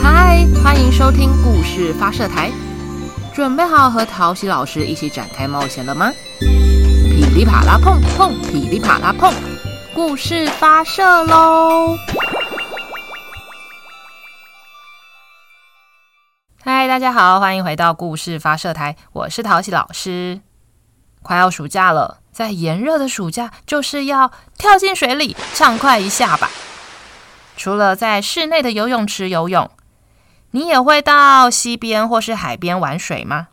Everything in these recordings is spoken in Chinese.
嗨，欢迎收听故事发射台，准备好和陶喜老师一起展开冒险了吗？噼里啪啦碰碰，噼里啪啦碰，故事发射喽！嗨，大家好，欢迎回到故事发射台，我是陶喜老师。快要暑假了，在炎热的暑假，就是要跳进水里畅快一下吧。除了在室内的游泳池游泳，你也会到溪边或是海边玩水吗？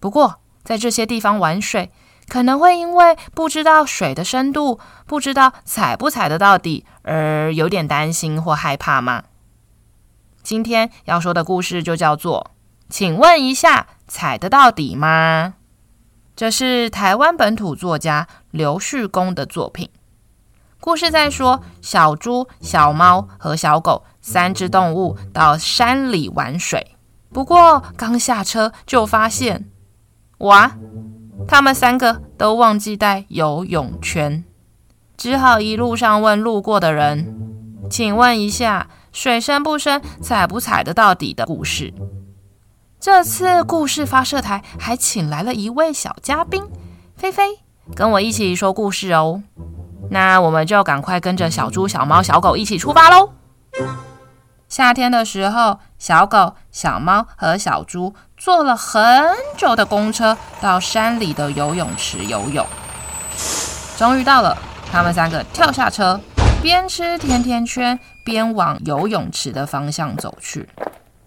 不过，在这些地方玩水，可能会因为不知道水的深度，不知道踩不踩得到底，而有点担心或害怕吗？今天要说的故事就叫做“请问一下，踩得到底吗？”这是台湾本土作家刘旭公的作品。故事在说，小猪、小猫和小狗三只动物到山里玩水。不过刚下车就发现，哇，他们三个都忘记带游泳圈，只好一路上问路过的人：“请问一下，水深不深，踩不踩得到底？”的故事。这次故事发射台还请来了一位小嘉宾，菲菲，跟我一起说故事哦。那我们就赶快跟着小猪、小猫、小狗一起出发喽！夏天的时候，小狗、小猫和小猪坐了很久的公车到山里的游泳池游泳。终于到了，他们三个跳下车，边吃甜甜圈边往游泳池的方向走去。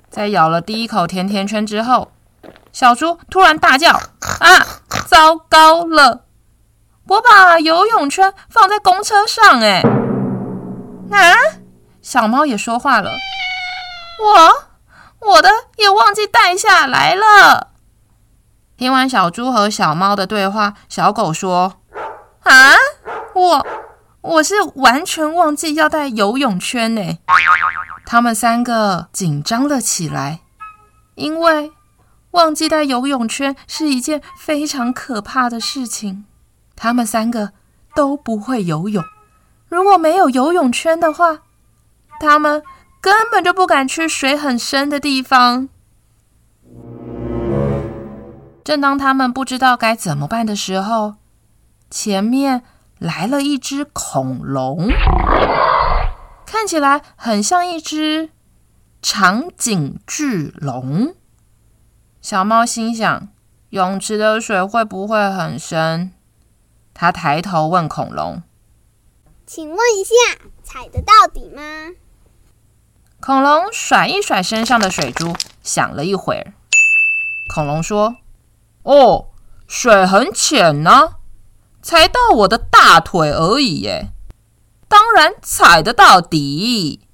在咬了第一口甜甜圈之后，小猪突然大叫：“啊，糟糕了！”我把游泳圈放在公车上，哎，啊！小猫也说话了，我我的也忘记带下来了。听完小猪和小猫的对话，小狗说：“啊，我我是完全忘记要带游泳圈呢。”他们三个紧张了起来，因为忘记带游泳圈是一件非常可怕的事情。他们三个都不会游泳，如果没有游泳圈的话，他们根本就不敢去水很深的地方。正当他们不知道该怎么办的时候，前面来了一只恐龙，看起来很像一只长颈巨龙。小猫心想：泳池的水会不会很深？他抬头问恐龙：“请问一下，踩得到底吗？”恐龙甩一甩身上的水珠，想了一会儿。恐龙说：“哦，水很浅呢，才到我的大腿而已耶，当然踩得到底。”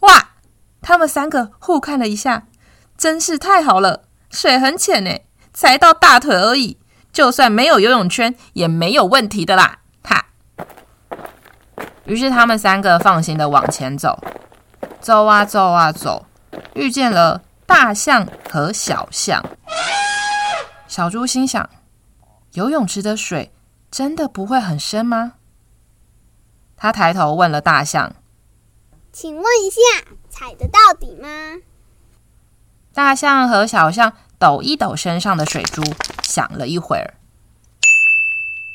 哇！他们三个互看了一下，真是太好了，水很浅呢，才到大腿而已。就算没有游泳圈也没有问题的啦！哈。于是他们三个放心的往前走，走啊走啊走，遇见了大象和小象。小猪心想：游泳池的水真的不会很深吗？他抬头问了大象：“请问一下，踩得到底吗？”大象和小象抖一抖身上的水珠。想了一会儿，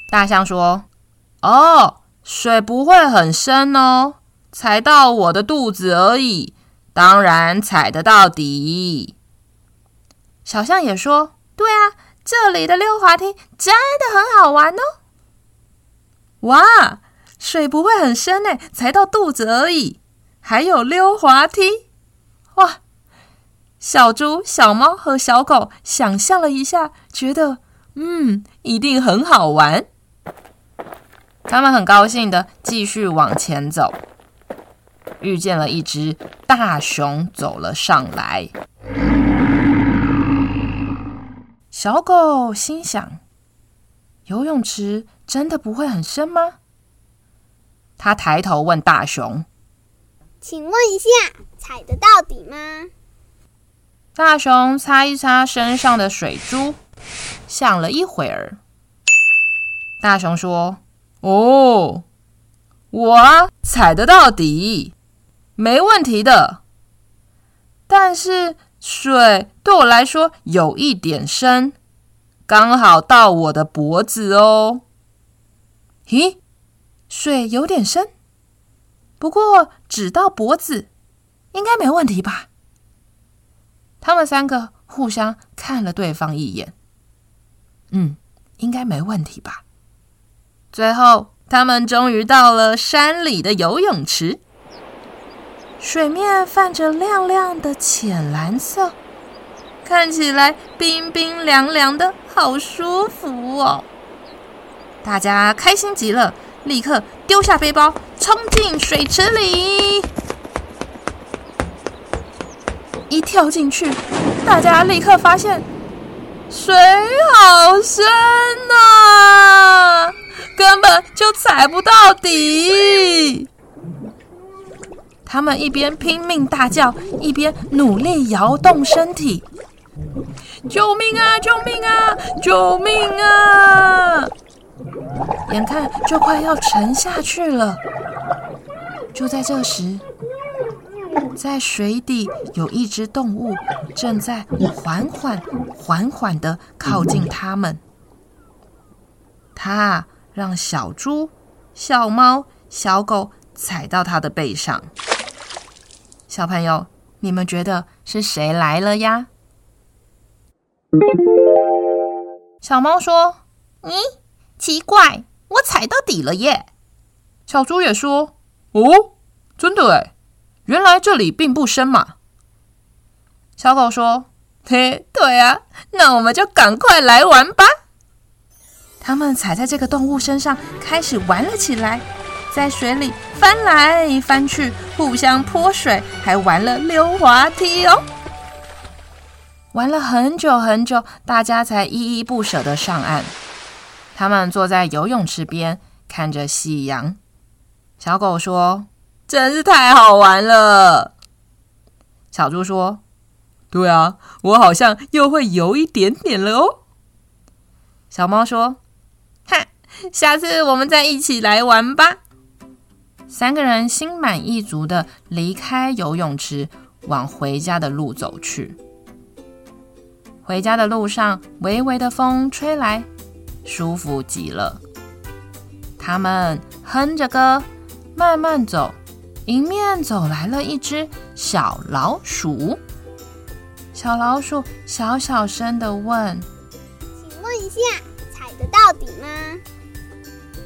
大象说：“哦，水不会很深哦，踩到我的肚子而已，当然踩得到底。”小象也说：“对啊，这里的溜滑梯真的很好玩哦。”哇，水不会很深呢，踩到肚子而已，还有溜滑梯，小猪、小猫和小狗想象了一下，觉得嗯，一定很好玩。他们很高兴的继续往前走，遇见了一只大熊走了上来。小狗心想：游泳池真的不会很深吗？他抬头问大熊：“请问一下，踩得到底吗？”大熊擦一擦身上的水珠，想了一会儿。大熊说：“哦，我踩得到底，没问题的。但是水对我来说有一点深，刚好到我的脖子哦。咦，水有点深，不过只到脖子，应该没问题吧？他们三个互相看了对方一眼，嗯，应该没问题吧？最后，他们终于到了山里的游泳池。水面泛着亮亮的浅蓝色，看起来冰冰凉凉的，好舒服哦！大家开心极了，立刻丢下背包，冲进水池里。一跳进去，大家立刻发现水好深啊，根本就踩不到底。他们一边拼命大叫，一边努力摇动身体。救命啊！救命啊！救命啊！眼看就快要沉下去了。就在这时，在水底有一只动物正在缓缓、缓缓地靠近他们。它让小猪、小猫、小狗踩到它的背上。小朋友，你们觉得是谁来了呀？小猫说：“咦，奇怪，我踩到底了耶！”小猪也说：“哦，真的哎，原来这里并不深嘛。”小狗说：“嘿，对啊，那我们就赶快来玩吧。”他们踩在这个动物身上，开始玩了起来。在水里翻来翻去，互相泼水，还玩了溜滑梯哦。玩了很久很久，大家才依依不舍地上岸。他们坐在游泳池边，看着夕阳。小狗说：“真是太好玩了。”小猪说：“对啊，我好像又会游一点点了哦。”小猫说：“哈，下次我们再一起来玩吧。”三个人心满意足的离开游泳池，往回家的路走去。回家的路上，微微的风吹来，舒服极了。他们哼着歌，慢慢走，迎面走来了一只小老鼠。小老鼠小小声的问：“请问一下，踩得到底吗？”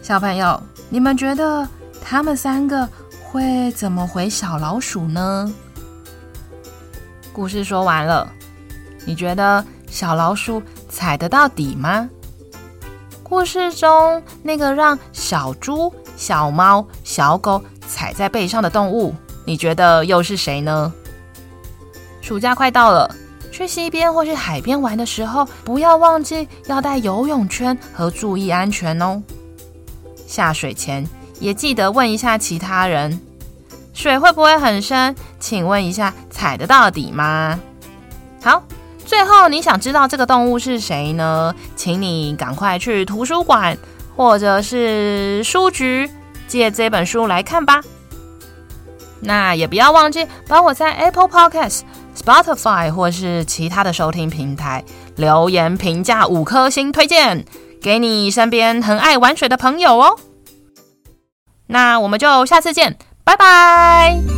小朋友，你们觉得？他们三个会怎么回小老鼠呢？故事说完了，你觉得小老鼠踩得到底吗？故事中那个让小猪、小猫、小狗踩在背上的动物，你觉得又是谁呢？暑假快到了，去溪边或是海边玩的时候，不要忘记要带游泳圈和注意安全哦。下水前，也记得问一下其他人，水会不会很深？请问一下，踩得到底吗？好，最后你想知道这个动物是谁呢？请你赶快去图书馆或者是书局借这本书来看吧。那也不要忘记帮我在 Apple Podcast、Spotify 或是其他的收听平台留言评价五颗星推荐，给你身边很爱玩水的朋友哦。那我们就下次见，拜拜。